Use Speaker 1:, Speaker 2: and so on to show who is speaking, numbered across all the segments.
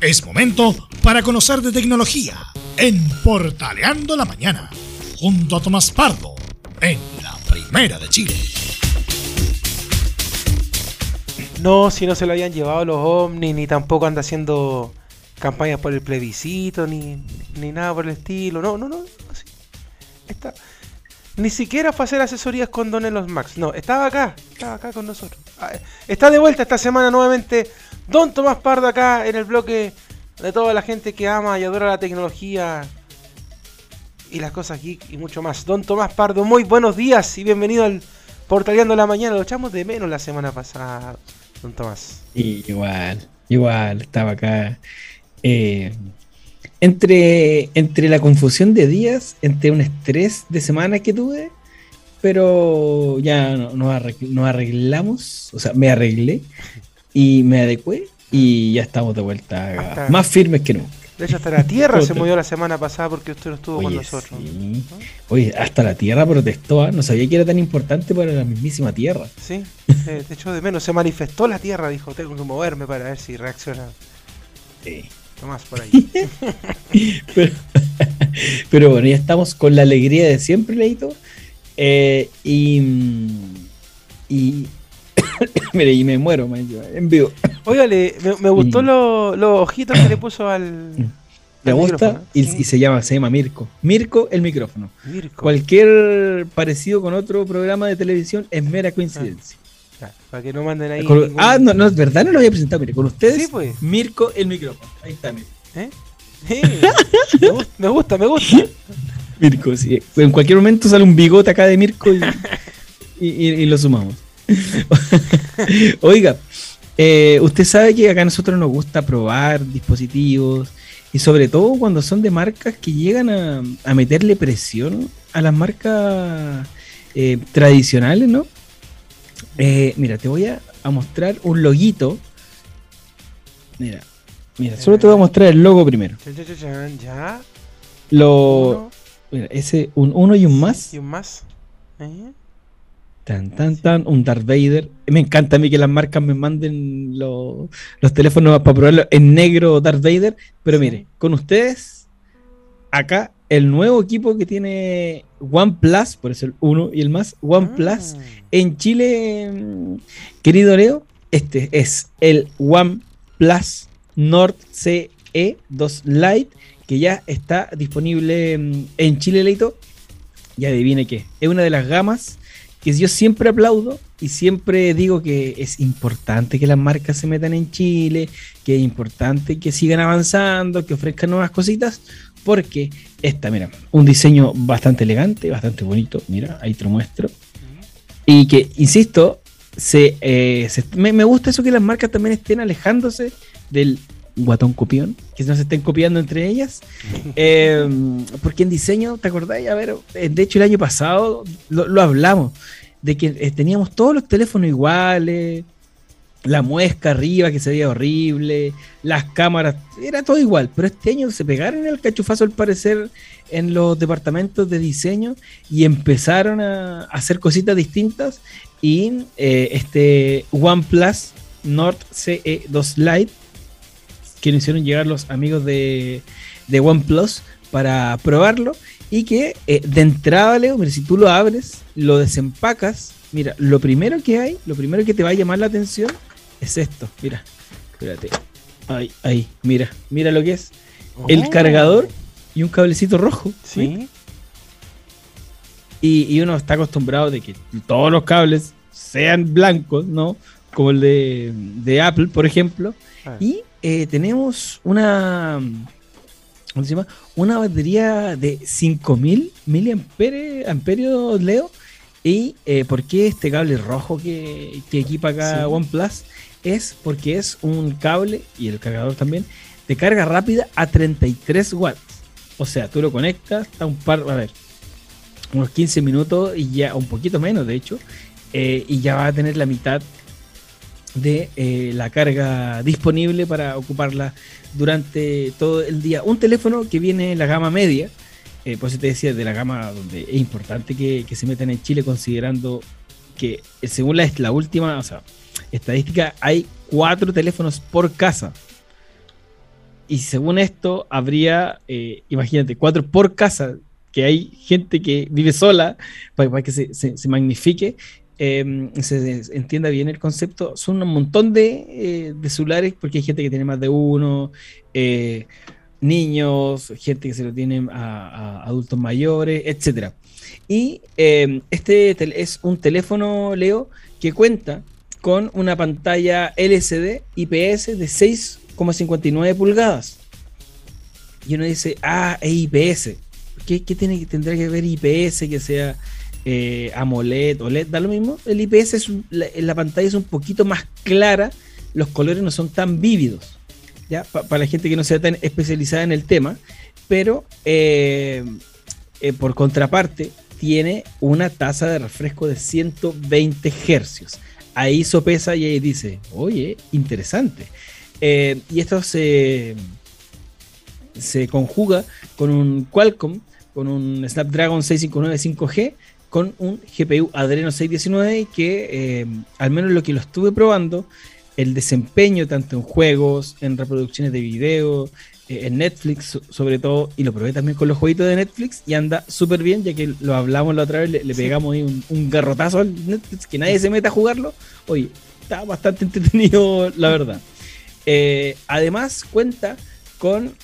Speaker 1: Es momento para conocer de tecnología en Portaleando la Mañana, junto a Tomás Pardo, en la Primera de Chile.
Speaker 2: No, si no se lo habían llevado los ovnis, ni tampoco anda haciendo campañas por el plebiscito, ni, ni nada por el estilo. No, no, no. así. Está. Ni siquiera fue a hacer asesorías con Don Los Max. No, estaba acá, estaba acá con nosotros. Ah, Está de vuelta esta semana nuevamente Don Tomás Pardo acá en el bloque de toda la gente que ama y adora la tecnología y las cosas geek y mucho más. Don Tomás Pardo, muy buenos días y bienvenido al Portaleando la Mañana. Lo echamos de menos la semana pasada, Don Tomás.
Speaker 3: Igual, igual, estaba acá. eh, entre, entre la confusión de días, entre un estrés de semana que tuve, pero ya no- nos, nos arreglamos, o sea, me arreglé y me adecué y ya estamos de vuelta acá,
Speaker 2: Hasta-
Speaker 3: más firmes que nunca.
Speaker 2: De hecho, hasta la Tierra se movió la semana pasada porque usted no estuvo con nosotros.
Speaker 3: sí. Oye, hasta la Tierra protestó, ¿ah? no sabía que era tan importante para la mismísima Tierra.
Speaker 2: Sí, eh, de hecho de menos. Se manifestó la Tierra, dijo, tengo que moverme para ver si reacciona
Speaker 3: Sí.
Speaker 2: Tomás por ahí.
Speaker 3: Pero, pero bueno, ya estamos con la alegría de siempre, Leito. Eh, y. Y. Mire, y me muero, man, yo, en vivo.
Speaker 2: Óigale, me, me gustó
Speaker 3: Mm.
Speaker 2: lo- los ojitos que le puso al.
Speaker 3: Me
Speaker 2: al
Speaker 3: gusta y, se llama, se llama Mirko. Mirko el micrófono.
Speaker 2: Mirko.
Speaker 3: Cualquier parecido con otro programa de televisión es mera coincidencia.
Speaker 2: Para que no manden ahí.
Speaker 3: Con-
Speaker 2: ningún-
Speaker 3: ah, no, no, es verdad, no lo había presentado. Mire, con ustedes,
Speaker 2: Sí, pues.
Speaker 3: Mirko el micrófono. Ahí está, mire.
Speaker 2: ¿Eh? Sí, me, gust- me gusta, me gusta.
Speaker 3: Mirko, sí. En cualquier momento sale un bigote acá de Mirko y, y- y- y lo sumamos. Oiga, eh, usted sabe que acá a nosotros nos gusta probar dispositivos y sobre todo cuando son de marcas que llegan a, a meterle presión a las marcas eh, tradicionales, ¿no? Eh, mira, te voy a, a mostrar un loguito. Mira, mira, solo te voy a mostrar el logo primero.
Speaker 2: Ya.
Speaker 3: Lo, Mira, ese, un uno y un más.
Speaker 2: y un más. ¿Eh?
Speaker 3: Tan, tan, tan, un Darth Vader. Me encanta a mí que las marcas me manden lo- los teléfonos para probarlo en negro Darth Vader. Pero
Speaker 2: Sí.
Speaker 3: mire, con ustedes, acá el nuevo equipo que tiene OnePlus, por eso el 1 y el más, OnePlus.
Speaker 2: Mm.
Speaker 3: En Chile, mm, querido Leo, este es el OnePlus Nord CE 2 Lite, que ya está disponible mm, en Chile, Leito. Y adivine qué, es una de las gamas que yo siempre aplaudo y siempre digo que es importante que las marcas se metan en Chile, que es importante que sigan avanzando, que ofrezcan nuevas cositas, porque esta, mira, un diseño bastante elegante, bastante bonito, mira, ahí te lo muestro. Y que, insisto, se, eh, me, me gusta eso que las marcas también estén alejándose del guatón copión, que no se estén copiando entre ellas. Eh, porque en diseño, ¿te acordáis? A ver, eh, de hecho el año pasado lo, lo hablamos, de que eh, teníamos todos los teléfonos iguales, la muesca arriba que se veía horrible, las cámaras, era todo igual, pero este año se pegaron el cachufazo al parecer en los departamentos de diseño y empezaron a hacer cositas distintas y eh, este OnePlus Nord CE2 Lite que nos hicieron llegar los amigos de, de OnePlus para probarlo y que eh, de entrada, Leo, mira, si tú lo abres, lo desempacas, mira, lo primero que hay, lo primero que te va a llamar la atención es esto, mira, espérate, ahí, ahí, mira, mira lo que es, el
Speaker 2: Oh.
Speaker 3: cargador y un cablecito rojo,
Speaker 2: Sí.
Speaker 3: y, y uno está acostumbrado de que todos los cables sean blancos, ¿no? Como el de, de Apple, por ejemplo.
Speaker 2: Ah.
Speaker 3: Y eh, tenemos una. ¿Cómo se llama? Una batería de 5000 miliamperios, amperios, Leo. ¿Y eh, por qué este cable rojo que, que equipa acá
Speaker 2: Sí.
Speaker 3: OnePlus? Es porque es un cable, y el cargador también, de carga rápida a 33 watts. O sea, tú lo conectas, está un par, a ver, unos 15 minutos y ya, un poquito menos de hecho, eh, y ya va a tener la mitad de eh, la carga disponible para ocuparla durante todo el día. Un teléfono que viene en la gama media, eh, por eso te decía, de la gama donde es importante que, que se metan en Chile, considerando que eh, según la, la última estadística, hay cuatro teléfonos por casa. y según esto, habría, eh, imagínate, cuatro por casa, que hay gente que vive sola, para, que se, se, magnifique, em, se, entienda bien el concepto. Son un montón de, eh, de, celulares, porque hay gente que tiene más de uno, eh, niños, gente que se lo tiene a, adultos mayores, etc. Y em, este es un teléfono, Leo, que cuenta con una pantalla LCD IPS de 6,59 pulgadas. Y uno dice, ah, es IPS. ¿Qué, qué tiene, tendrá que ver IPS que sea eh, AMOLED, OLED? Da lo mismo. El IPS es la, pantalla es un poquito más clara, los colores no son tan vívidos. ¿ya? para la gente que no sea tan especializada en el tema. Pero eh, eh, por contraparte, tiene una tasa de refresco de 120 hercios ahí sopesa y ahí dice, oye, interesante. Eh, y esto se, se conjuga con un Qualcomm, con un Snapdragon 659 5G, con un GPU Adreno 619 que, eh, al menos lo que lo estuve probando, el desempeño tanto en juegos, en reproducciones de video, eh, en Netflix sobre todo, y lo probé también con los jueguitos de Netflix y anda súper bien, ya que lo hablamos la otra vez, le, pegamos ahí un, garrotazo al Netflix, que nadie se meta a jugarlo. Oye, está bastante entretenido, la verdad. Eh, además, cuenta con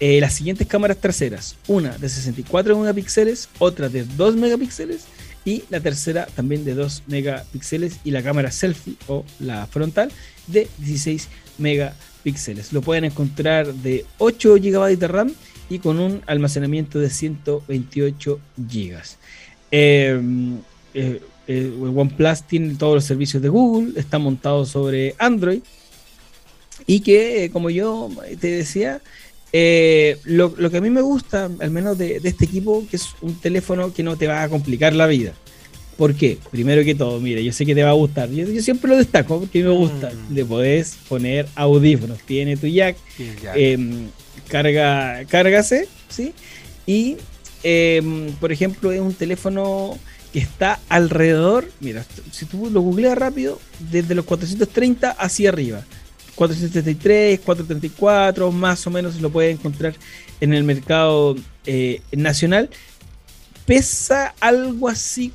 Speaker 3: eh, las siguientes cámaras traseras: una de 64 megapíxeles, otra de 2 megapíxeles y la tercera también de 2 megapíxeles y la cámara selfie o la frontal de 16 megapíxeles. Lo pueden encontrar de 8 GB de RAM y con un almacenamiento de 128 GB. Em, eh, eh, OnePlus tiene todos los servicios de Google, está montado sobre Android y que, eh, como yo te decía, eh, lo, que a mí me gusta, al menos de, este equipo, que es un teléfono que no te va a complicar la vida. ¿Por qué? Primero que todo, mire, yo sé que te va a gustar. Yo, siempre lo destaco porque me gusta. Mm. Le podés poner audífonos. Tiene tu jack. Em, carga, cárgase, ¿sí? Y, em, por ejemplo, es un teléfono que está alrededor. Mira, si tú lo googleas rápido, desde los 430 hacia arriba. 473, 434, más o menos lo puede encontrar en el mercado eh, nacional. Pesa algo así,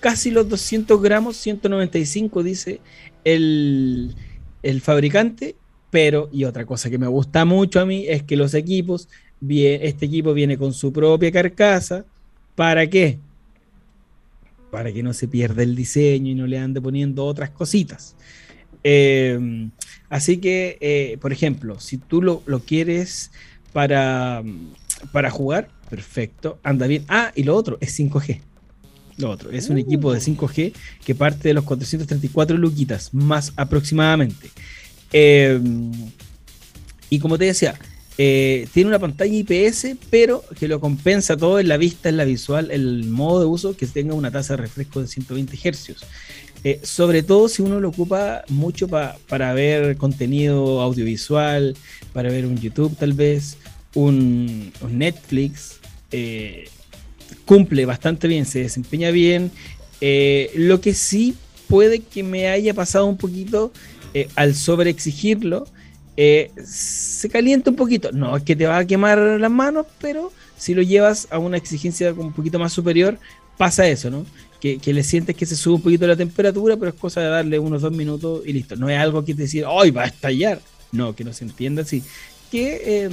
Speaker 3: casi los 200 gramos, 195 dice el, el fabricante. Pero, y otra cosa que me gusta mucho a mí es que los equipos, este equipo viene con su propia carcasa. ¿Para qué? Para que no se pierda el diseño y no le ande poniendo otras cositas. Eh, así que, eh, por ejemplo, si tú lo, quieres para, para jugar, perfecto, anda bien. Ah, y lo otro es 5G. Lo otro, es un equipo de 5G que parte de los 434 luquitas, más aproximadamente. Eh, y como te decía, tiene una pantalla IPS, pero que lo compensa todo en la vista, en la visual, el modo de uso, que tenga una tasa de refresco de 120 Hz. Eh, sobre todo si uno lo ocupa mucho para ver contenido audiovisual, para ver un YouTube tal vez, un, Netflix, eh, cumple bastante bien, se desempeña bien. Eh, lo que sí puede que me haya pasado un poquito al sobreexigirlo, se calienta un poquito. No es que te va a quemar las manos, pero si lo llevas a una exigencia un poquito más superior, pasa eso, ¿no? Que, le sientes que se sube un poquito la temperatura, pero es cosa de darle unos dos minutos y listo. No es algo que te decir, ¡ay, va a estallar! No, que no se entienda así. Que, eh,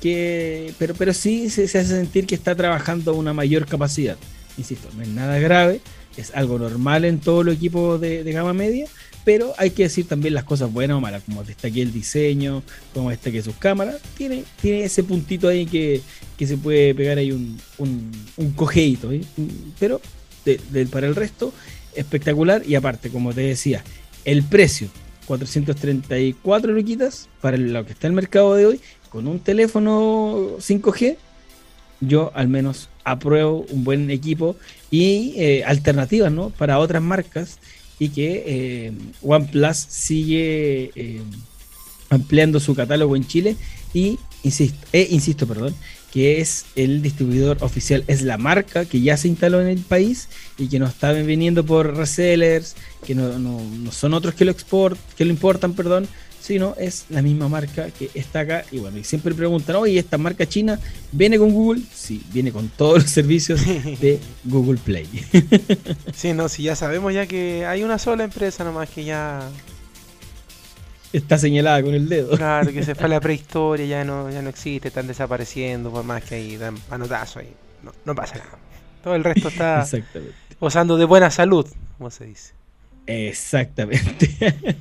Speaker 3: que, pero, pero sí se, hace sentir que está trabajando a una mayor capacidad. Insisto, no es nada grave, es algo normal en todos los equipos de, gama media, pero hay que decir también las cosas buenas o malas, como aquí el diseño, como que sus cámaras, tiene, tiene ese puntito ahí que, se puede pegar ahí un, un, un cojeito, ¿eh? pero para el resto, espectacular. Y aparte, como te decía, el precio, 434 luquitas para lo que está el mercado de hoy, con un teléfono 5G, yo al menos apruebo un buen equipo y eh, alternativas ¿no? para otras marcas y que eh, OnePlus sigue eh, ampliando su catálogo en Chile y insisto, insisto, perdón, que es el distribuidor oficial, es la marca que ya se instaló en el país y que no está viniendo por resellers, que no, son otros que lo export, que lo importan, perdón, sino es la misma marca que está acá. Y bueno, y siempre preguntan, oye, ¿esta marca china viene con Google? Sí, viene con todos los servicios de Google Play.
Speaker 2: sí, no, si ya sabemos ya que hay una sola empresa nomás que ya...
Speaker 3: Está señalada con el dedo.
Speaker 2: Claro, que se fue a la prehistoria, ya no, ya no existe, están desapareciendo, por más que ahí dan manotazo ahí. No, no pasa nada. Todo el resto está gozando de buena salud, como se dice.
Speaker 3: Exactamente.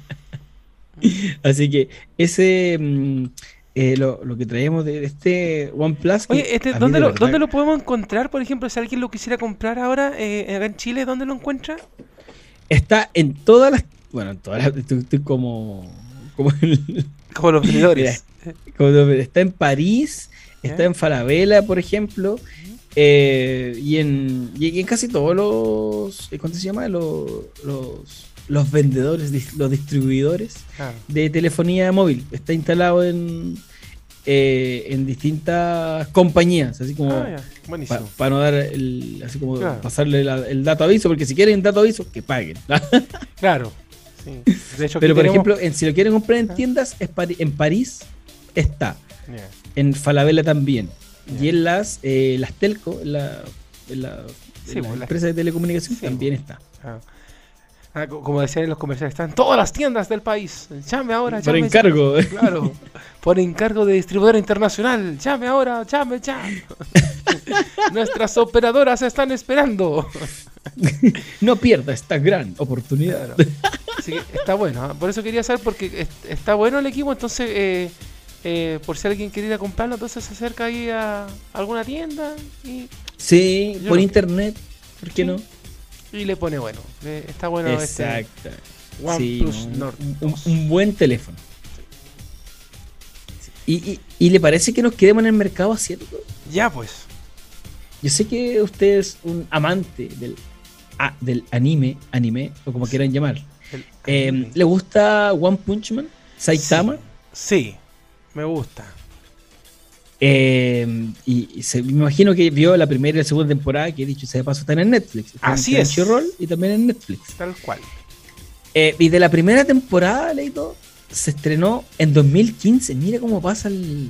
Speaker 3: Así que ese mm, eh, lo, que traemos de este OnePlus.
Speaker 2: Oye, este, ¿dónde, lo, ¿dónde lo podemos encontrar? Por ejemplo, si alguien lo quisiera comprar ahora eh, acá en Chile, ¿dónde lo encuentra?
Speaker 3: Está en todas las. Bueno, en todas las. Estoy, como. Como,
Speaker 2: como los vendedores.
Speaker 3: está en París, está en Falabella, por ejemplo. Eh, y, en, y en casi todos los. ¿Cómo se llama? Los, los los vendedores, los distribuidores de telefonía móvil. Está instalado en, eh, en distintas compañías, así como ah, para no dar el, así como pasarle el dato aviso, porque si quieren dato aviso, que paguen.
Speaker 2: claro.
Speaker 3: Pero por ejemplo, si lo quieren comprar en tiendas, es en París está. En Falabella también. Y en las, eh, las Telco, la, la, pues, empresa de telecomunicación, también pues. está. Ah.
Speaker 2: Ah, como decían en los comerciales, están todas las tiendas del país. Llame ahora, llame.
Speaker 3: Por encargo.
Speaker 2: Claro. Por encargo de distribuidora internacional. Llame ahora, llame, llame. Nuestras operadoras están esperando.
Speaker 3: no pierda esta gran oportunidad.
Speaker 2: está bueno. ¿ah? Por eso quería saber, porque está bueno el equipo. Entonces, eh, eh, por si alguien quiere ir a comprarlo, entonces se acerca ahí a alguna tienda. Y
Speaker 3: sí, por internet. ¿Por qué no?
Speaker 2: y le pone bueno. Está bueno
Speaker 3: este Exacto. este OnePlus un, Un, buen teléfono. Y, y, le parece que nos quedemos en el mercado asiático?
Speaker 2: Ya, pues.
Speaker 3: Yo sé que usted es un amante del, del anime, anime, o como quieran llamar. Eh, ¿Le gusta One Punch Man? ¿Saitama?
Speaker 2: sí, me gusta.
Speaker 3: Eh, y, me imagino que vio la primera y la segunda temporada, que he dicho, se de paso están en Netflix.
Speaker 2: Así en es.
Speaker 3: Roll y también en Netflix.
Speaker 2: Tal cual.
Speaker 3: Eh, y de la primera temporada, Leito, se estrenó en 2015. Mira cómo pasan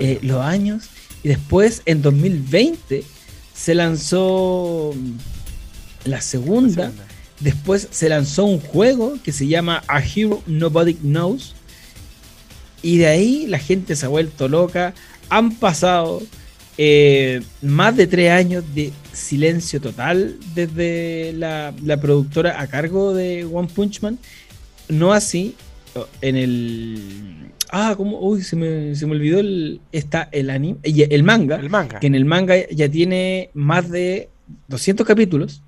Speaker 3: eh, los años. Y después, en 2020, se lanzó la segunda. la segunda. Después se lanzó un juego que se llama A Hero Nobody Knows. Y de ahí la gente se ha vuelto loca han pasado eh, más de tres años de silencio total desde la, productora a cargo de One Punch Man. No así en el. Ah, como. Uy, se me, se me olvidó el. Está el anime. El manga.
Speaker 2: El manga.
Speaker 3: Que en el manga ya tiene más de 200 capítulos.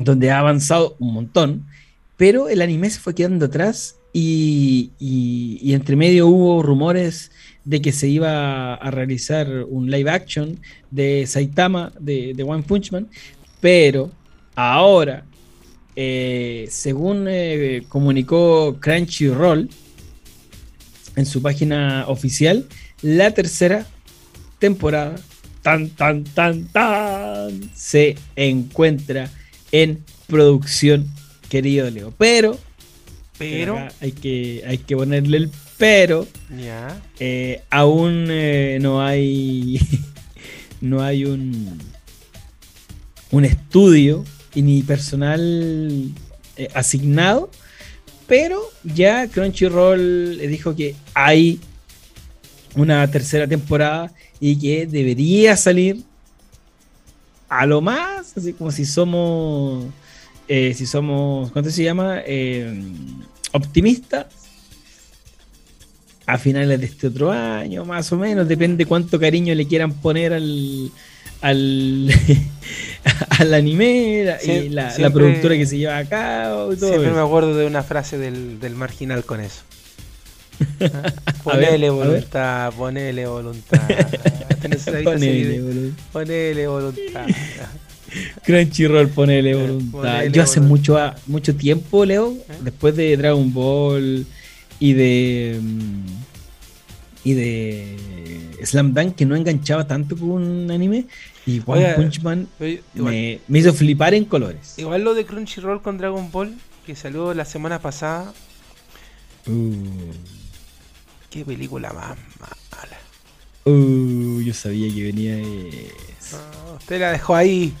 Speaker 3: Donde ha avanzado un montón. Pero el anime se fue quedando atrás. Y, entre medio hubo rumores de que se iba a realizar un live action de Saitama de, One Punch Man, pero ahora, eh, según eh, comunicó Crunchyroll en su página oficial, la tercera temporada, tan, tan, tan, tan, se encuentra en producción, querido Leo. Pero,
Speaker 2: pero
Speaker 3: hay que, hay que ponerle el pero eh, aún eh, no hay no hay un un estudio y ni personal eh, asignado pero ya Crunchyroll dijo que hay una tercera temporada y que debería salir a lo más así como si somos si somos ¿cuánto se llama? optimistas a finales de este otro año, más o menos, depende cuánto cariño le quieran poner al al, al anime y la, productora que se lleva a cabo.
Speaker 2: siempre me acuerdo de una frase del, del marginal con eso. Ponele voluntad, ponele voluntad. ponele, voluntad. ponele voluntad.
Speaker 3: Crunchyroll, ponele voluntad. Yo hace mucho, mucho tiempo, Leo, ¿Eh? después de Dragon Ball y de mm, y de Slam Dunk que no enganchaba tanto con un anime y One Punch Man me, hizo flipar en colores.
Speaker 2: Igual lo de Crunchyroll con Dragon Ball que salió la semana pasada
Speaker 3: Uh,
Speaker 2: Qué película más mala.
Speaker 3: uh, yo sabía que venía eso.
Speaker 2: Ah, usted la dejó ahí.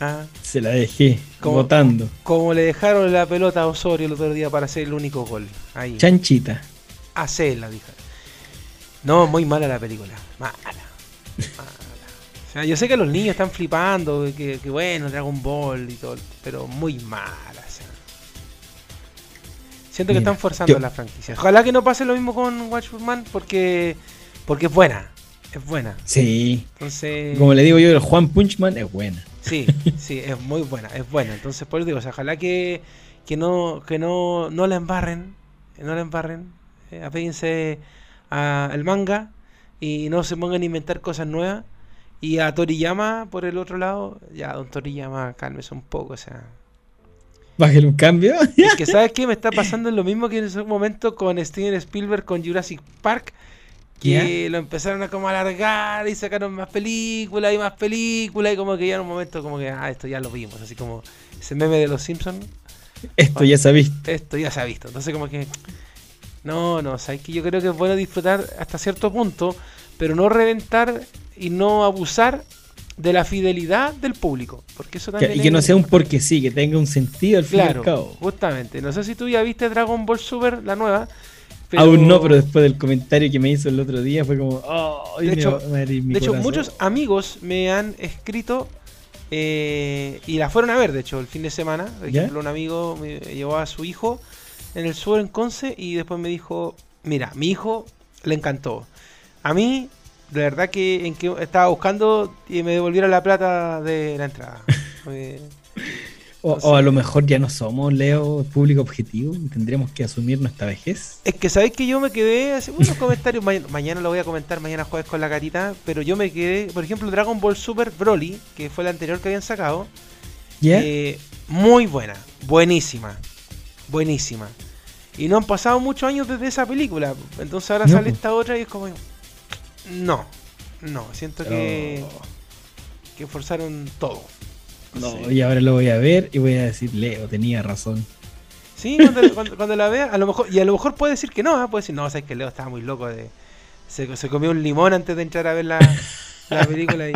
Speaker 2: Ah,
Speaker 3: Se la dejé votando.
Speaker 2: como le dejaron la pelota a Osorio el otro día para hacer el único gol. Ahí.
Speaker 3: Chanchita.
Speaker 2: Hacerla, dije. No, muy mala la película. Mala. Mala. O sea, yo sé que los niños están flipando, que, que bueno, Dragon Ball y todo, pero muy mala. Siento que están forzando
Speaker 3: yo-
Speaker 2: la franquicia. Ojalá que no pase lo mismo con Watchful Man porque, porque es buena. Es buena.
Speaker 3: Sí.
Speaker 2: Entonces.
Speaker 3: Como le digo yo, el Juan Punchman es buena.
Speaker 2: Sí, sí, es muy buena, es buena. Entonces, por eso digo, o sea, ojalá que, que no, que no, no la embarren, no la embarren, eh, apéguense a el manga y no se pongan a inventar cosas nuevas. Y a Toriyama, por el otro lado, ya, don Toriyama, cálmese un poco, o sea.
Speaker 3: Bájale un cambio.
Speaker 2: Es que, ¿sabes qué? Me está pasando lo mismo que en ese momento con Steven Spielberg con Jurassic Park. Que lo empezaron a como alargar y sacaron más películas y más películas y como que ya en un momento como que, ah, esto ya lo vimos. Así como ese meme de los Simpsons,
Speaker 3: Esto ya sabéis.
Speaker 2: esto ya se ha visto. Entonces como que, no, no, sabes que yo creo que es bueno disfrutar hasta cierto punto, pero no reventar y no abusar de la fidelidad del público. Porque eso también
Speaker 3: Y que no sea un porque sí, que tenga un sentido al fin y al cabo.
Speaker 2: justamente. No sé si tú ya viste Dragon Ball Super, la nueva. pero-
Speaker 3: Aún no, pero después del comentario que me hizo el otro día fue como, oh,
Speaker 2: De hecho- De hecho,
Speaker 3: corazón".
Speaker 2: muchos amigos me han escrito eh, y la fueron a ver, de hecho, el fin de semana. Por
Speaker 3: ¿Ya?
Speaker 2: ejemplo, un amigo me llevó a su hijo en el sur en Conce y después me dijo, mira, mi hijo le encantó. A mí, de verdad que en que estaba buscando y me devolviera la plata de la entrada.
Speaker 3: O, o a lo mejor ya no somos, Leo, público objetivo. Tendríamos que asumir nuestra vejez.
Speaker 2: Es que sabéis que yo me quedé así, buenos comentarios, ma- mañana lo voy a comentar, mañana jueves con la carita, pero yo me quedé, por ejemplo, Dragon Ball Super Broly, que fue la anterior que habían sacado,
Speaker 3: ¿Ya?
Speaker 2: eh, muy buena, buenísima, buenísima. Y no han pasado muchos años desde esa película, entonces ahora
Speaker 3: No,
Speaker 2: sale esta otra y es como, no, no, siento que,
Speaker 3: Oh.
Speaker 2: que forzaron todo.
Speaker 3: No,
Speaker 2: Sí.
Speaker 3: y ahora lo voy a ver y voy a decir, Leo, tenía razón.
Speaker 2: Sí, cuando, cuando- cuando la vea, a lo mejor, y a lo mejor puede decir que no, ¿ah? puede decir, no, sabes que Leo estaba muy loco de. Se, se comió un limón antes de entrar a ver la, la película y,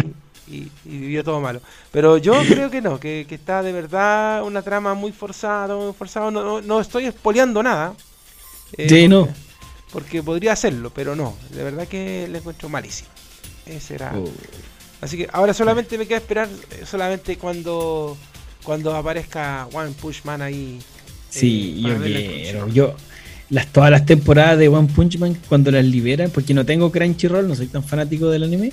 Speaker 2: y, y vivió todo malo. Pero yo creo que no, que, que está de verdad una trama muy forzada, muy forzada. No, no, no estoy espoleando nada. eh,
Speaker 3: Sí, no.
Speaker 2: Porque podría hacerlo, pero no. De verdad que le encuentro malísimo. Ese era.
Speaker 3: Oh.
Speaker 2: Así que ahora solamente me queda esperar eh, solamente cuando cuando aparezca One Push Man ahí.
Speaker 3: Sí,
Speaker 2: eh,
Speaker 3: yo quiero. Yo, las, todas las temporadas de One Punch Man, cuando las liberan, porque no tengo Crunchyroll, no soy tan fanático del anime,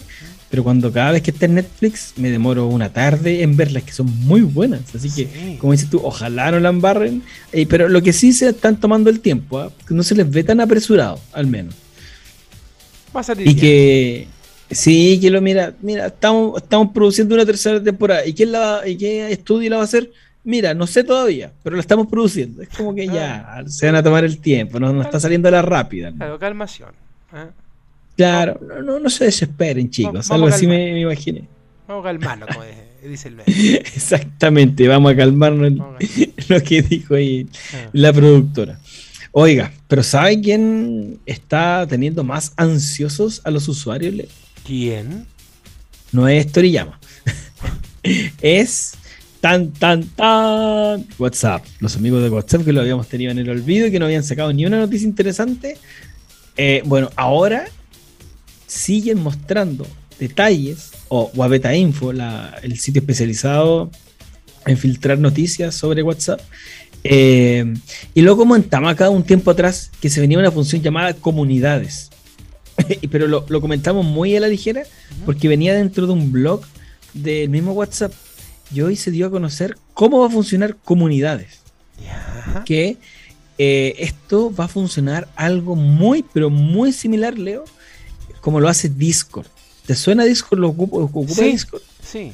Speaker 3: pero cuando cada vez que está en Netflix, me demoro una tarde en verlas, que son muy buenas. Así que,
Speaker 2: Sí.
Speaker 3: como dices tú, ojalá no la embarren. eh, pero lo que sí se están tomando el tiempo, ¿ah? que no se les ve tan apresurado, al menos.
Speaker 2: Va a salir
Speaker 3: Y que sí, que lo mira, mira, estamos, estamos produciendo una tercera temporada. ¿Y quién la y qué estudio la va a hacer? Mira, no sé todavía, pero la estamos produciendo. Es como que ya se van a tomar el tiempo, no, no está saliendo la rápida. ¿no?
Speaker 2: Claro, calmación. ¿eh?
Speaker 3: Claro, no, no, no se desesperen, chicos. Algo así me, me imaginé.
Speaker 2: Vamos a calmarnos, como dice el meme.
Speaker 3: Exactamente, vamos a calmarnos
Speaker 2: Vamos a
Speaker 3: lo que dijo ahí
Speaker 2: Ah.
Speaker 3: la productora. Oiga, pero ¿sabe quién está teniendo más ansiosos a los usuarios?
Speaker 2: ¿Quién?
Speaker 3: No es Toriyama. es tan, tan, tan. WhatsApp. Los amigos de WhatsApp que lo habíamos tenido en el olvido y que no habían sacado ni una noticia interesante. Eh, bueno, ahora siguen mostrando detalles, o Wabeta Info, la- el sitio especializado en filtrar noticias sobre WhatsApp. Eh, y luego comentamos acá un tiempo atrás que se venía una función llamada comunidades. Pero lo, lo comentamos muy a la ligera porque venía dentro de un blog del mismo WhatsApp y hoy se dio a conocer cómo va a funcionar comunidades. Que eh, esto va a funcionar algo muy, pero muy similar, Leo, como lo hace Discord. ¿Te suena Discord? ¿Lo ocupa, ocupa
Speaker 2: Sí.
Speaker 3: Discord?
Speaker 2: Sí.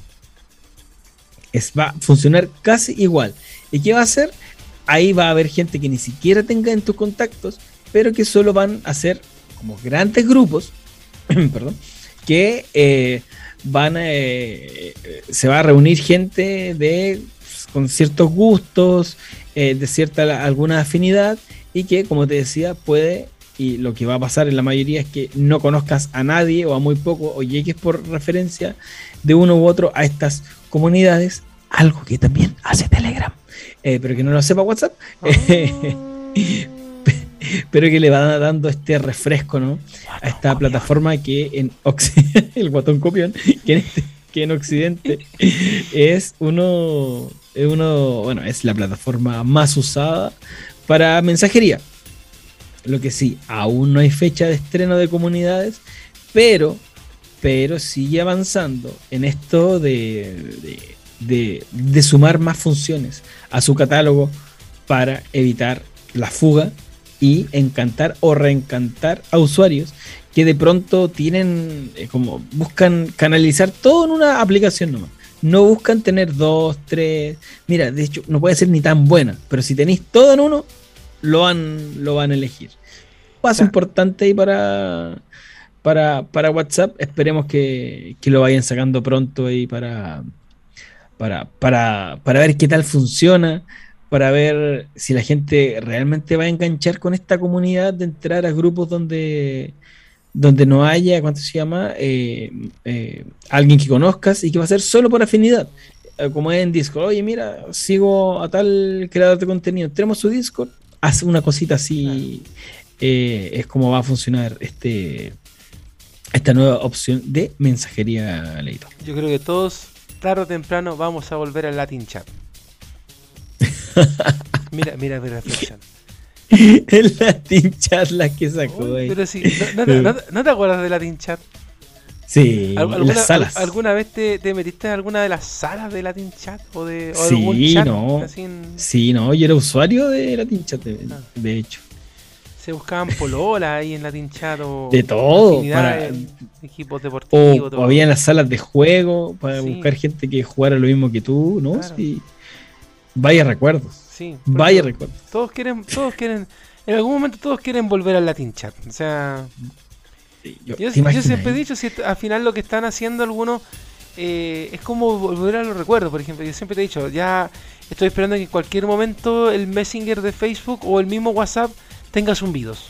Speaker 3: Es, va a funcionar casi igual. ¿Y qué va a hacer? Ahí va a haber gente que ni siquiera tenga en tus contactos, pero que solo van a ser como grandes grupos, perdón, que eh, van a, eh, eh, se va a reunir gente de con ciertos gustos, eh, de cierta alguna afinidad, y que, como te decía, puede, y lo que va a pasar en la mayoría es que no conozcas a nadie o a muy poco, o llegues por referencia de uno u otro a estas comunidades, algo que también hace Telegram, eh, pero que no lo sepa WhatsApp.
Speaker 2: Ah.
Speaker 3: pero que le va dando este refresco ¿no? a esta plataforma que en Occidente, el guatón copión, que en, este- que en Occidente es uno, es uno, bueno, es la plataforma más usada para mensajería. Lo que sí, aún no hay fecha de estreno de comunidades, pero, pero sigue avanzando en esto de, de, de- de sumar más funciones a su catálogo para evitar la fuga y encantar o reencantar a usuarios que de pronto tienen eh, como buscan canalizar todo en una aplicación nomás. No buscan tener dos, tres. Mira, de hecho, no puede ser ni tan buena, pero si tenéis todo en uno, lo van, lo van a elegir. Paso
Speaker 2: Claro.
Speaker 3: importante ahí para, para, para WhatsApp. Esperemos que, que lo vayan sacando pronto ahí para, para, para, para ver qué tal funciona, para ver si la gente realmente va a enganchar con esta comunidad de entrar a grupos donde, donde no haya, ¿cuánto se llama? Eh, eh, alguien que conozcas y que va a ser solo por afinidad. Eh, Como es en Discord, oye, mira, sigo a tal creador de contenido, tenemos su Discord, hace una cosita así, eh, es como va a funcionar este esta nueva opción de mensajería, Leito.
Speaker 2: Yo creo que todos, tarde o temprano, vamos a volver al Latin Chat. Mira, mira mi reflexión.
Speaker 3: El Latin Chat la que sacó
Speaker 2: Uy,
Speaker 3: ahí.
Speaker 2: pero sí, ¿no, no te- no te- no te acuerdas de Latin Chat?
Speaker 3: Sí,
Speaker 2: ¿Al-
Speaker 3: en
Speaker 2: ¿Alguna,
Speaker 3: las salas.
Speaker 2: al- ¿Alguna vez te, te metiste en alguna de las salas de Latin Chat? ¿O de o
Speaker 3: Sí,
Speaker 2: algún chat?
Speaker 3: no.
Speaker 2: en-
Speaker 3: Sí, no, yo era usuario de Latin Chat, de,
Speaker 2: Ah.
Speaker 3: de hecho.
Speaker 2: se buscaban polola ahí en Latin Chat o
Speaker 3: De todo,
Speaker 2: equipos
Speaker 3: O,
Speaker 2: deportivos.
Speaker 3: o
Speaker 2: todo.
Speaker 3: había en las salas de juego para
Speaker 2: Sí.
Speaker 3: buscar gente que jugara lo mismo que tú, ¿no?
Speaker 2: Claro.
Speaker 3: Sí. Vaya recuerdos,
Speaker 2: Sí,
Speaker 3: vaya recuerdos.
Speaker 2: Todos quieren, todos quieren, en algún momento todos quieren volver al Latin Chat. O sea,
Speaker 3: Sí, yo-
Speaker 2: yo,
Speaker 3: ¿te
Speaker 2: yo
Speaker 3: imaginas
Speaker 2: siempre he dicho, si al final lo que están haciendo algunos eh, es como volver a los recuerdos. Por ejemplo, yo siempre te he dicho, ya estoy esperando que en cualquier momento el Messenger de Facebook o el mismo WhatsApp tenga zumbidos.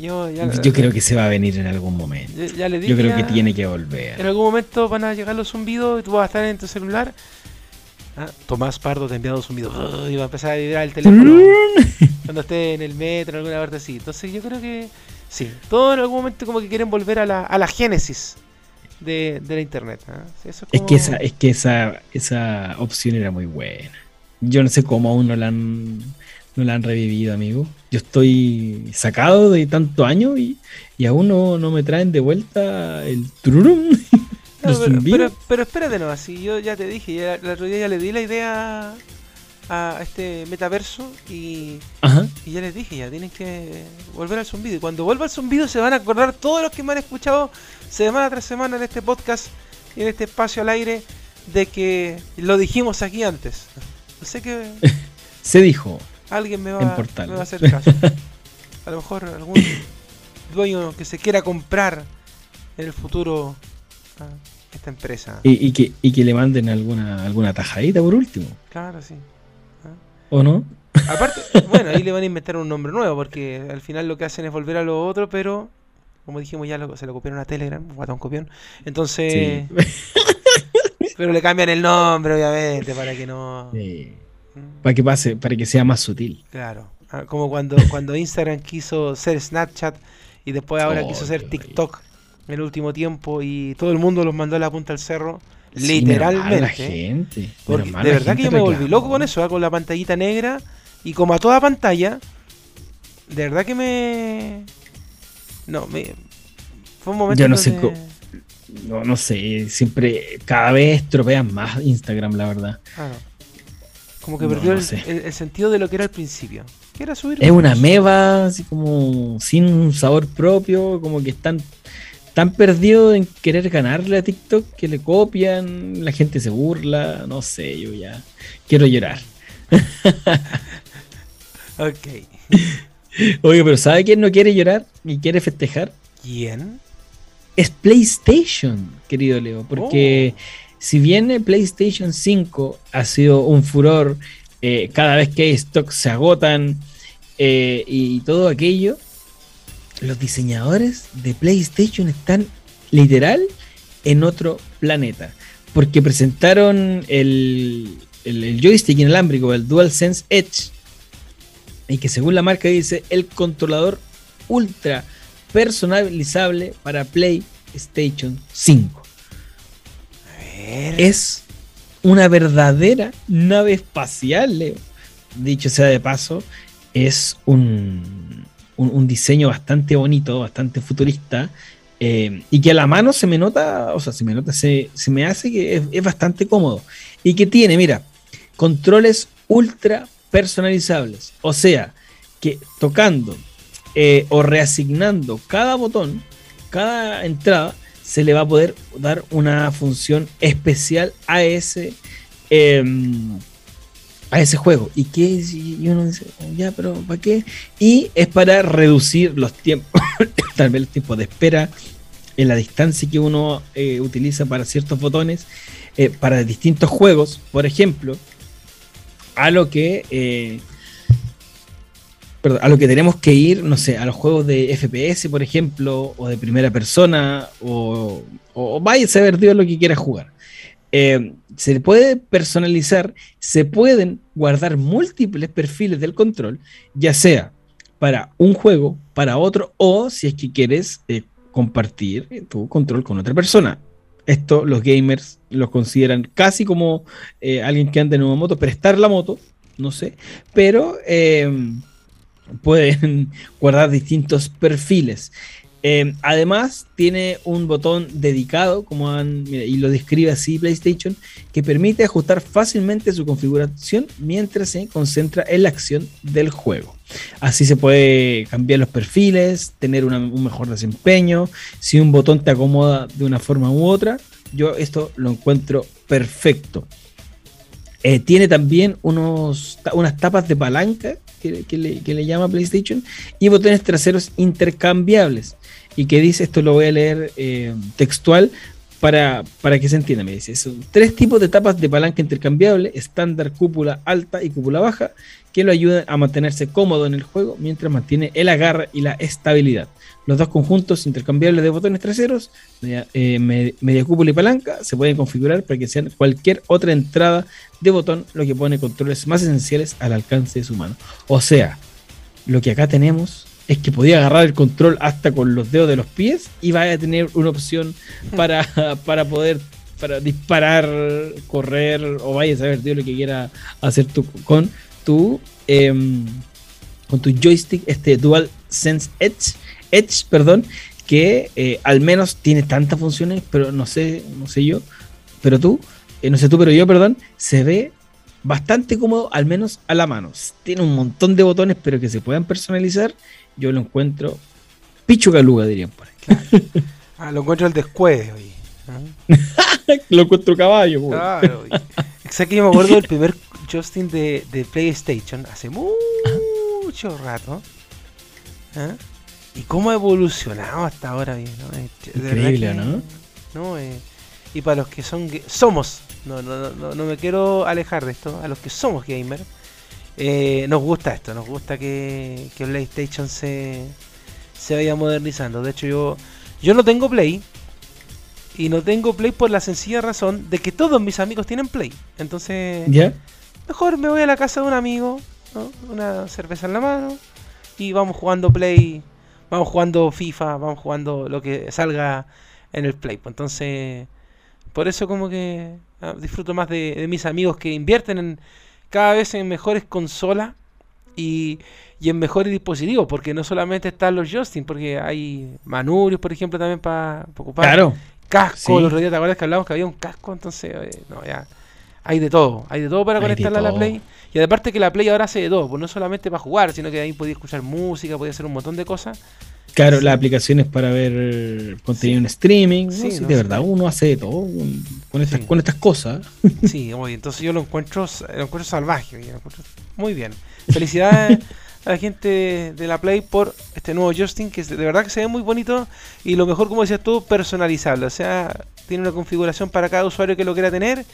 Speaker 2: Yo, ya,
Speaker 3: Yo creo que se va a venir en algún momento.
Speaker 2: ya- ya le dije
Speaker 3: Yo creo que tiene que
Speaker 2: En
Speaker 3: volver.
Speaker 2: algún momento van a llegar los zumbidos y tú vas a estar en tu celular. Ah, Tomás Pardo te ha enviado zumbidos. Y va a empezar a vibrar el teléfono cuando esté en el metro, en alguna parte así. Entonces yo creo que sí. Todos en algún momento como que quieren volver a la, a la génesis de, de la internet. eso
Speaker 3: Es
Speaker 2: como-
Speaker 3: que esa, es que esa, esa opción era muy buena. Yo no sé cómo aún no la han, no la han revivido, amigo. Yo estoy sacado de tanto año y, y aún no, no me traen de vuelta el tururum.
Speaker 2: No, pero, pero, pero espérate no, así yo ya te dije, ya, el otro día ya le di la idea a, este metaverso y,
Speaker 3: Ajá.
Speaker 2: y ya les dije, ya tienen que volver al zumbido. Y cuando vuelva al zumbido se van a acordar todos los que me han escuchado semana tras semana en este podcast y en este espacio al aire de que lo dijimos aquí antes. No sé que
Speaker 3: Se dijo.
Speaker 2: alguien me
Speaker 3: En
Speaker 2: va,
Speaker 3: Portal.
Speaker 2: me va a hacer caso. A lo mejor algún dueño que se quiera comprar en el futuro esta empresa.
Speaker 3: Y, y que, y que le manden alguna, alguna tajadita por último.
Speaker 2: Claro, sí.
Speaker 3: ¿O no?
Speaker 2: Aparte, bueno, ahí le van a inventar un nombre nuevo, porque al final lo que hacen es volver a lo otro, pero como dijimos ya lo- se lo copiaron a Telegram, guatón copión. Entonces,
Speaker 3: Sí.
Speaker 2: pero le cambian el nombre, obviamente, para que no.
Speaker 3: Sí.
Speaker 2: Mm,
Speaker 3: Para que pase, para que sea más sutil.
Speaker 2: Claro. Ah, Como cuando, cuando Instagram quiso ser Snapchat y después ahora
Speaker 3: Oh,
Speaker 2: quiso ser TikTok el último tiempo y todo el mundo los mandó a la punta del cerro,
Speaker 3: Sí,
Speaker 2: literalmente.
Speaker 3: la gente.
Speaker 2: Porque de
Speaker 3: la
Speaker 2: verdad que yo me volví loco con eso, ¿ah? con la pantallita negra. Y como a toda pantalla, de verdad que me. No, me. Fue un momento.
Speaker 3: Yo no sé co- No, no sé, siempre, cada vez estropean más Instagram, la verdad.
Speaker 2: Claro. Como que
Speaker 3: No,
Speaker 2: perdió
Speaker 3: no
Speaker 2: el,
Speaker 3: sé.
Speaker 2: el- el sentido de lo que era al principio. Que era subir.
Speaker 3: Es una meba, así como sin un sabor propio, como que están tan perdidos en querer ganarle a TikTok que le copian, la gente se burla, no sé, yo ya quiero llorar.
Speaker 2: Ok.
Speaker 3: Oye, pero ¿sabe quién no quiere llorar y quiere festejar?
Speaker 2: ¿Quién?
Speaker 3: Es PlayStation, querido Leo, porque
Speaker 2: Oh.
Speaker 3: si bien el PlayStation 5 ha sido un furor, eh, cada vez que hay stock se agotan eh, y todo aquello, los diseñadores de PlayStation están literal en otro planeta. Porque presentaron el, el, joystick inalámbrico, el DualSense Edge, y que según la marca dice el controlador ultra personalizable para PlayStation 5. Es una verdadera nave espacial, Leo. Dicho sea de paso, es un, un, diseño bastante bonito, bastante futurista. Eh, y que a la mano se me nota, o sea, se me nota, se, me hace que es, es, bastante cómodo. Y que tiene, mira, controles ultra personalizables. O sea, que tocando eh, o reasignando cada botón, cada entrada, se le va a poder dar una función especial a ese, em, a ese juego. ¿Y qué? Y uno dice, ya, pero ¿para qué? Y es para reducir los tiempos, tal vez el tiempo de espera, en la distancia que uno eh, utiliza para ciertos botones, eh, para distintos juegos, por ejemplo, a lo que a lo que tenemos que ir, no sé, a los juegos de FPS, por ejemplo, o de primera persona, o, vaya a saber Dios lo que quiera jugar. Eh, se puede personalizar, se pueden guardar múltiples perfiles del control, ya sea para un juego, para otro, o si es que quieres eh, compartir tu control con otra persona. Esto los gamers lo consideran casi como eh, alguien que anda en una moto, prestar la moto, no sé, pero pueden guardar distintos perfiles. Eh, además, tiene un botón dedicado, como han, y lo describe así PlayStation, que permite ajustar fácilmente su configuración mientras se concentra en la acción del juego. Así se puede cambiar los perfiles, tener un mejor desempeño. Si un botón te acomoda de una forma u otra, yo esto lo encuentro perfecto. Eh, tiene también unos, unas tapas de palanca que, le, llama PlayStation, y botones traseros intercambiables. Y que dice, esto lo voy a leer eh, textual para, para que se entienda, me dice. Son tres tipos de tapas de palanca intercambiable, estándar, cúpula alta y cúpula baja, que lo ayudan a mantenerse cómodo en el juego mientras mantiene el agarre y la estabilidad. Los dos conjuntos intercambiables de botones traseros, eh, media, cúpula y palanca, se pueden configurar para que sean cualquier otra entrada de botón, lo que pone controles más esenciales al alcance de su mano. O sea, lo que acá tenemos es que podía agarrar el control hasta con los dedos de los pies y vaya a tener una opción para, para poder para disparar, correr o vaya a saber Dios lo que quiera hacer tú con tu em, con tu joystick este Dual Sense Edge Edge, perdón, que eh, al menos tiene tantas funciones, pero no sé, no sé yo, pero tú, eh, no sé tú, pero yo, perdón, se ve bastante cómodo, al menos a la mano. Tiene un montón de botones, pero que se puedan personalizar. Yo lo encuentro picho caluga, dirían por ahí.
Speaker 2: ah, lo encuentro el descueve,
Speaker 3: lo encuentro caballo,
Speaker 2: Claro, Exacto, yo me acuerdo del primer Justin de, de PlayStation hace mucho rato. ¿Ah? Y cómo ha evolucionado hasta ahora bien,
Speaker 3: Increíble, ¿no?
Speaker 2: ¿no? Eh, y para los que son somos, no, no, no, no, me quiero alejar de esto, a los que somos gamers, eh, nos gusta esto, nos gusta que, que PlayStation se, se vaya modernizando. De hecho, yo, yo no tengo Play. Y no tengo Play por la sencilla razón de que todos mis amigos tienen Play. Entonces, mejor me voy a la casa de un amigo, una cerveza en la mano, y vamos jugando Play vamos jugando FIFA, vamos jugando lo que salga en el Play. Pues. Entonces, por eso como que ah, disfruto más de, mis amigos que invierten en cada vez en mejores consolas y, en mejores dispositivos, porque no solamente están los Justin, porque hay manurios, por ejemplo, también para ocupar.
Speaker 3: Claro.
Speaker 2: Casco, los días te acuerdas que hablamos que había un casco, entonces, eh, no, ya. Hay de todo, hay de todo para conectarla a la Play. Y aparte que la Play ahora hace de todo, pues no solamente para jugar, sino que ahí podía escuchar música, podía hacer un montón de cosas.
Speaker 3: Claro, las aplicaciones para ver contenido en streaming. Sí, de verdad, uno hace de todo con estas, con estas cosas.
Speaker 2: Sí, oye, entonces yo lo encuentro, lo encuentro salvaje. muy bien. Felicidades a la gente de la Play por este nuevo Justin, que de verdad que se ve muy bonito y lo mejor, como decías tú, personalizable. O sea, tiene una configuración para cada usuario que lo quiera tener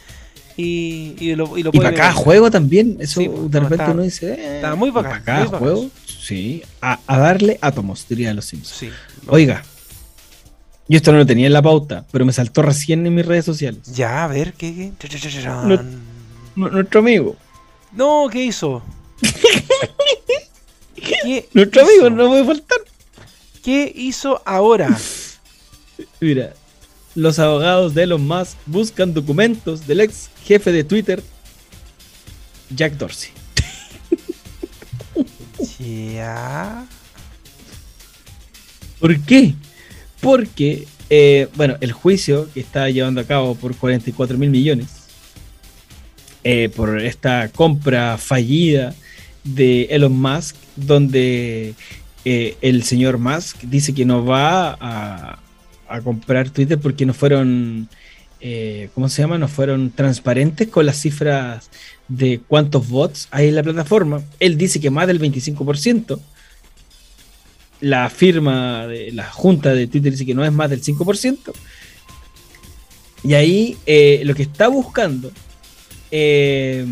Speaker 2: y, y lo, y lo
Speaker 3: Y
Speaker 2: puede
Speaker 3: para cada juego también, eso
Speaker 2: Sí,
Speaker 3: de repente
Speaker 2: está-
Speaker 3: uno dice. eh,
Speaker 2: está muy bacán,
Speaker 3: Para cada
Speaker 2: bacán.
Speaker 3: juego, sí, a, a darle átomos, dirían los Simpsons.
Speaker 2: Sí. no.
Speaker 3: Oiga, yo esto no lo tenía en la pauta, pero me saltó recién en mis redes sociales.
Speaker 2: Ya, a ver, ¿qué?
Speaker 3: No- Nuestro amigo,
Speaker 2: No, ¿qué hizo? ¿Qué
Speaker 3: nuestro
Speaker 2: hizo?
Speaker 3: amigo, no puede faltar.
Speaker 2: ¿Qué hizo ahora?
Speaker 3: Mira, los abogados de Elon Musk buscan documentos del ex jefe de Twitter, Jack Dorsey.
Speaker 2: Ya.
Speaker 3: ¿Por qué? Porque, eh, bueno, el juicio que está llevando a cabo por 44 mil millones, eh, por esta compra fallida de Elon Musk, donde eh, el señor Musk dice que no va a, a comprar Twitter porque no fueron, eh, ¿cómo se llama? No fueron transparentes con las cifras de cuántos bots hay en la plataforma. Él dice que más del 25% la firma de la junta de Twitter dice que no es más del 5%. Y ahí eh, lo que está buscando eh,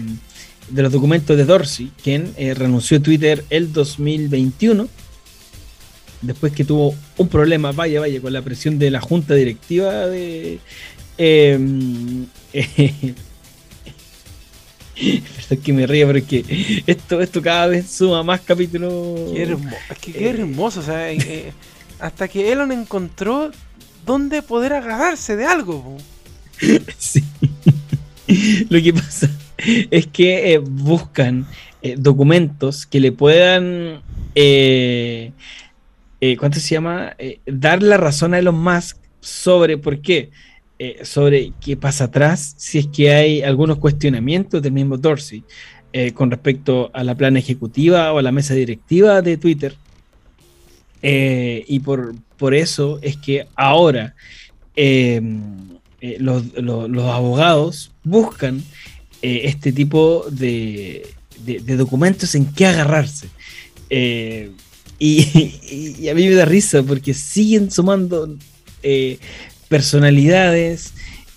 Speaker 3: de los documentos de Dorsey, quien eh, renunció a Twitter el 2021, después que tuvo un problema, vaya, vaya, con la presión de la junta directiva de... eh, eh, que me río porque esto, esto cada vez suma más capítulos.
Speaker 2: Qué hermoso. Es que qué
Speaker 3: Eh.
Speaker 2: hermoso. O sea, eh, eh, hasta que Elon encontró dónde poder agarrarse de algo.
Speaker 3: Sí. Lo que pasa es que eh, buscan eh, documentos que le puedan, eh, eh, ¿cuánto se llama? Eh, dar la razón a Elon Musk sobre por qué, eh, sobre qué pasa atrás, si es que hay algunos cuestionamientos del mismo Dorsey con respecto a la plana ejecutiva o a la mesa directiva de Twitter. Y por, por eso es que ahora eh, los, los- abogados buscan este tipo de, de- documentos en que agarrarse. Y, a mí me da risa porque siguen sumando eh, personalidades,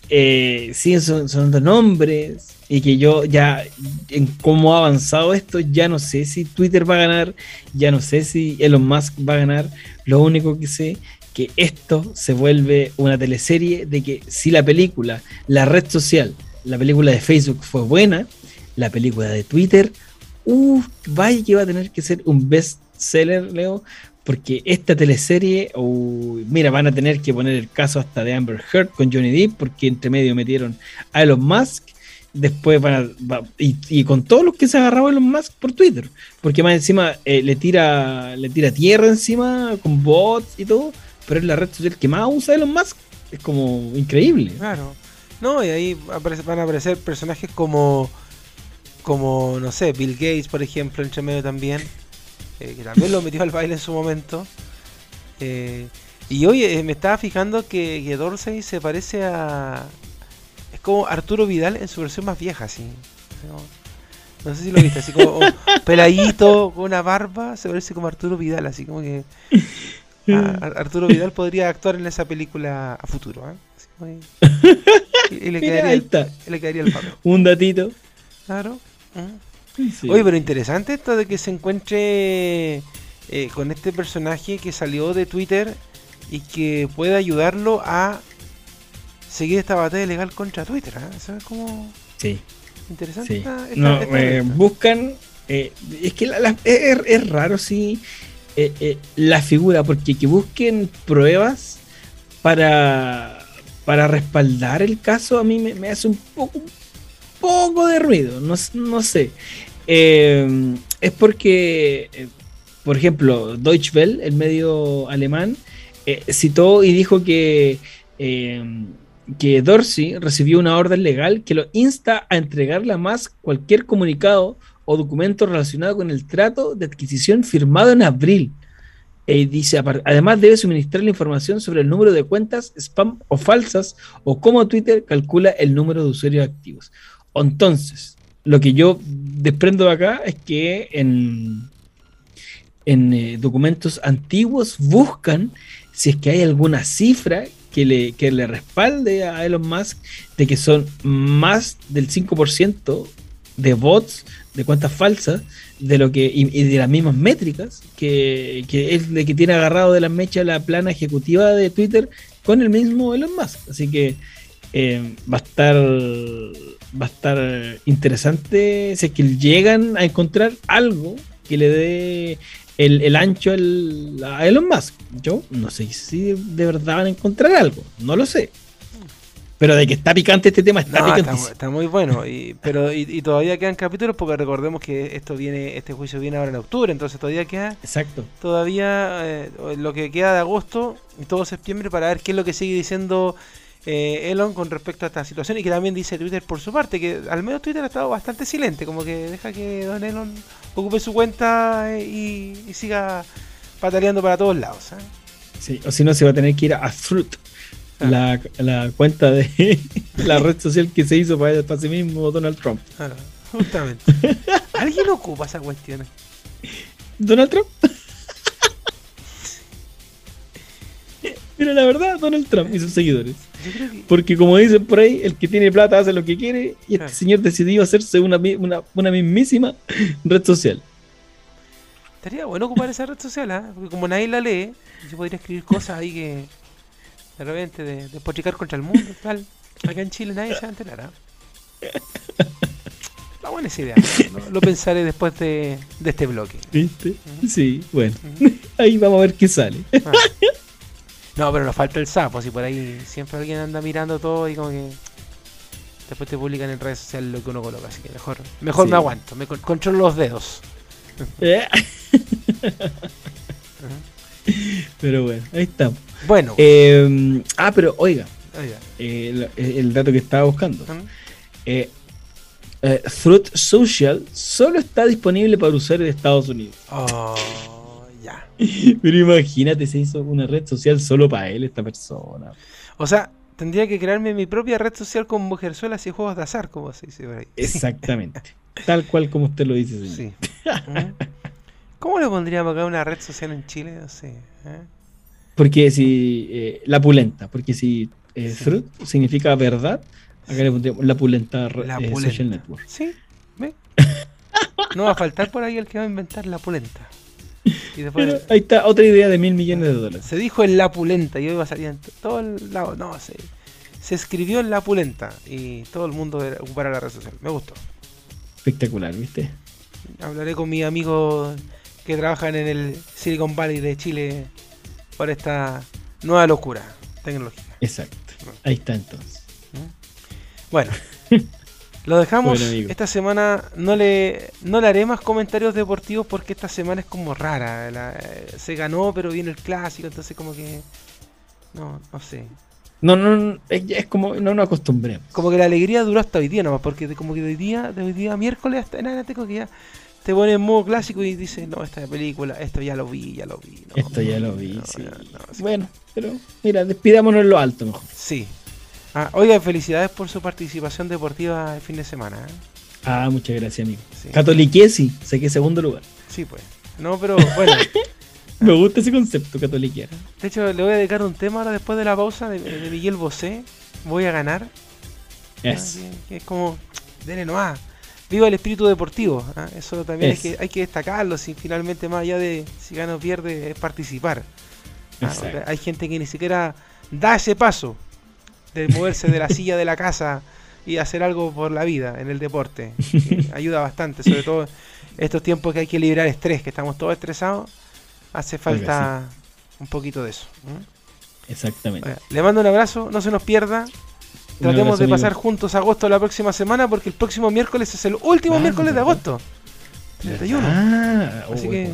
Speaker 3: eh, siguen sonando nombres, y que yo ya, en cómo ha avanzado esto, ya no sé si Twitter va a ganar, ya no sé si Elon Musk va a ganar, lo único que sé que esto se vuelve una teleserie de que si la película, la red social, la película de Facebook fue buena, la película de Twitter, uff, vaya que va a tener que ser un best seller, Leo, porque esta teleserie, uh, mira, van a tener que poner el caso hasta de Amber Heard con Johnny Depp, porque entre medio metieron a Elon Musk, después van a, va- y, con todos los que se agarraba Elon Musk por Twitter, porque más encima eh, le tira le tira tierra encima con bots y todo, pero es la red social que más usa Elon Musk, es como increíble.
Speaker 2: Claro. No, y ahí van a aparecer personajes como, como, no sé, Bill Gates, por ejemplo, entre medio también, eh, que también lo metió al baile en su momento. Eh, y oye, eh, me estaba fijando que, que Dorsey se parece a... Es como Arturo Vidal en su versión más vieja, así. No, no sé si lo viste, así como oh, peladito, con una barba, se parece como Arturo Vidal, así como que... a- a- Arturo Vidal podría actuar en esa película a futuro, ¿eh? Así como que- y, y le,
Speaker 3: Mira,
Speaker 2: quedaría el, le quedaría el papel.
Speaker 3: un datito.
Speaker 2: Claro. Mm.
Speaker 3: Sí.
Speaker 2: Oye, pero interesante esto de que se encuentre eh, con este personaje que salió de Twitter y que pueda ayudarlo a seguir esta batalla legal contra Twitter. ¿ah? Eso es como
Speaker 3: Sí.
Speaker 2: interesante.
Speaker 3: Sí.
Speaker 2: esta- esta-
Speaker 3: No,
Speaker 2: esta
Speaker 3: eh, buscan. eh, es que la- la- es, es raro, sí, eh, eh, la figura, porque que busquen pruebas para, para respaldar el caso, a mí me, me hace un poco, un poco de ruido. No, no sé. Eh, es porque, eh, por ejemplo, Deutsche Welle, el medio alemán, eh, citó y dijo que. eh, que Dorsey recibió una orden legal que lo insta a entregarle a Musk cualquier comunicado o documento relacionado con el trato de adquisición firmado en abril. Eh, dice, además debe suministrar la información sobre el número de cuentas spam o falsas o cómo Twitter calcula el número de usuarios activos. Entonces, lo que yo desprendo de acá es que en, en eh, documentos antiguos buscan si es que hay alguna cifra que le, que le respalde a Elon Musk de que son más del 5% de bots, de cuentas falsas, de lo que y, de las mismas métricas que, que es de que tiene agarrado de las mechas la plana ejecutiva de Twitter con el mismo Elon Musk. Así que eh, va a estar va a estar interesante si es que llegan a encontrar algo que le dé el, el ancho al- a Elon Musk. Yo no sé si de verdad van a encontrar algo, no lo sé. Pero de que está picante este tema, está
Speaker 2: No, está, muy bueno, y, pero y, y todavía quedan capítulos porque recordemos que esto viene, este juicio viene ahora en octubre, entonces todavía queda
Speaker 3: Exacto.
Speaker 2: todavía eh, lo que queda de agosto y todo septiembre para ver qué es lo que sigue diciendo eh, Elon con respecto a esta situación y que también dice Twitter por su parte, que al menos Twitter ha estado bastante silente, como que deja que Don Elon ocupe su cuenta eh, y, y siga pataleando para todos lados. ¿eh?
Speaker 3: Sí, o si no, se va a tener que ir a Fruit,
Speaker 2: Ah.
Speaker 3: la, la cuenta de la red social que se hizo para, para sí mismo Donald Trump.
Speaker 2: Ah, justamente. ¿Alguien ocupa esa cuestión?
Speaker 3: ¿Donald Trump? Mira, la verdad, Donald Trump y sus seguidores. Porque como dicen por ahí, el que tiene plata hace lo que quiere y este señor decidió hacerse una, una, una mismísima red social.
Speaker 2: estaría bueno ocupar esa red social, ¿ah? porque como nadie la lee, yo podría escribir cosas ahí que de repente de, de pochicar contra el mundo, tal. Acá en Chile nadie se va a enterar. ¿ah? Está buena esa idea. Lo, lo pensaré después de, de este bloque.
Speaker 3: ¿Viste? Sí, bueno. Ahí vamos a ver qué sale.
Speaker 2: Ah. No, pero nos falta el sapo, si por ahí siempre alguien anda mirando todo y como que después te publican en redes sociales lo que uno coloca, así que mejor, mejor
Speaker 3: Sí.
Speaker 2: me aguanto, me con- controlo los dedos.
Speaker 3: Eh. Pero bueno, ahí estamos.
Speaker 2: Bueno,
Speaker 3: Eh, ah, pero oiga, eh, el, el dato que estaba buscando. Eh, Fruit Social solo está disponible para usuarios de Estados Unidos.
Speaker 2: Oh, ya.
Speaker 3: Pero imagínate, se hizo una red social solo para él, esta persona.
Speaker 2: O sea, tendría que crearme mi propia red social con mujerzuelas y juegos de azar, como se dice por ahí.
Speaker 3: Exactamente. Tal cual como usted lo dice, señor.
Speaker 2: Sí. ¿Cómo le pondríamos acá una red social en Chile? No sé. ¿eh?
Speaker 3: Porque si. eh, la pulenta. Porque si eh,
Speaker 2: Sí.
Speaker 3: fruit significa verdad, acá le pondríamos la pulenta, re-
Speaker 2: La
Speaker 3: eh,
Speaker 2: pulenta.
Speaker 3: social network.
Speaker 2: Sí, ¿ve? No va a faltar por ahí el que va a inventar la pulenta. Y después
Speaker 3: Pero ahí está otra idea de mil millones de dólares.
Speaker 2: se dijo en la pulenta y hoy va a salir en todo el lado. No, se, se escribió en la pulenta y todo el mundo ocupará la red social. Me gustó.
Speaker 3: Espectacular, ¿viste?
Speaker 2: Hablaré con mis amigos que trabajan en el Silicon Valley de Chile por esta nueva locura tecnológica.
Speaker 3: Exacto. Ahí está entonces.
Speaker 2: Bueno, lo dejamos.
Speaker 3: Bueno,
Speaker 2: esta semana no le, no le haré más comentarios deportivos porque esta semana es como rara. La- eh, se ganó, pero viene el clásico, entonces como que... No, no sé.
Speaker 3: No, no, es, es como no nos acostumbremos.
Speaker 2: Como que la alegría duró hasta hoy día nomás, porque de- como que de hoy día, de hoy día miércoles hasta como que ya te pones en modo clásico y dices, no, esta película, esto ya lo vi, ya lo vi. no,
Speaker 3: Esto ya lo vi,
Speaker 2: no,
Speaker 3: sí.
Speaker 2: ya, no, sí.
Speaker 3: Bueno, pero mira, despidámonos en lo alto mejor.
Speaker 2: Sí. Ah, oiga, felicidades por su participación deportiva el fin de semana. ¿eh?
Speaker 3: Ah, muchas gracias, amigo.
Speaker 2: Sí.
Speaker 3: Catoliquesi, saqué segundo lugar.
Speaker 2: Sí, pues. No, pero bueno.
Speaker 3: Me gusta ese concepto, catoliquera.
Speaker 2: De hecho, le voy a dedicar un tema ahora después de la pausa de, de Miguel Bosé. Voy a ganar. ¿ah?
Speaker 3: Es.
Speaker 2: Que, que es como, denle nomás. Viva el espíritu deportivo. ¿ah? Eso también hay
Speaker 3: Es.
Speaker 2: que, hay que destacarlo. Si finalmente, más allá de si gana o pierde, es participar. ¿ah? Hay gente que ni siquiera da ese paso de moverse de la silla de la casa y hacer algo por la vida en el deporte. ayuda bastante, sobre todo estos tiempos que hay que liberar estrés, que estamos todos estresados. Hace falta un poquito de eso.
Speaker 3: Exactamente.
Speaker 2: Oiga, Le mando un abrazo, no se nos pierda. Tratemos
Speaker 3: abrazo,
Speaker 2: de
Speaker 3: amigo.
Speaker 2: pasar juntos agosto la próxima semana porque el próximo miércoles es el último
Speaker 3: Ah,
Speaker 2: miércoles de agosto. 31.
Speaker 3: Ah,
Speaker 2: Así que-.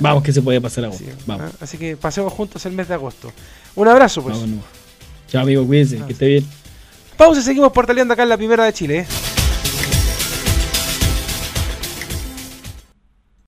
Speaker 3: Vamos que se puede pasar agosto.
Speaker 2: Sí,
Speaker 3: Vamos.
Speaker 2: ¿ah? Así que pasemos juntos el mes de agosto. Un abrazo pues.
Speaker 3: Vamos nomás. Chao, amigo, cuídense,
Speaker 2: Ah,
Speaker 3: que esté bien.
Speaker 2: Pausa y seguimos portaleando acá en la primera de Chile. ¿eh?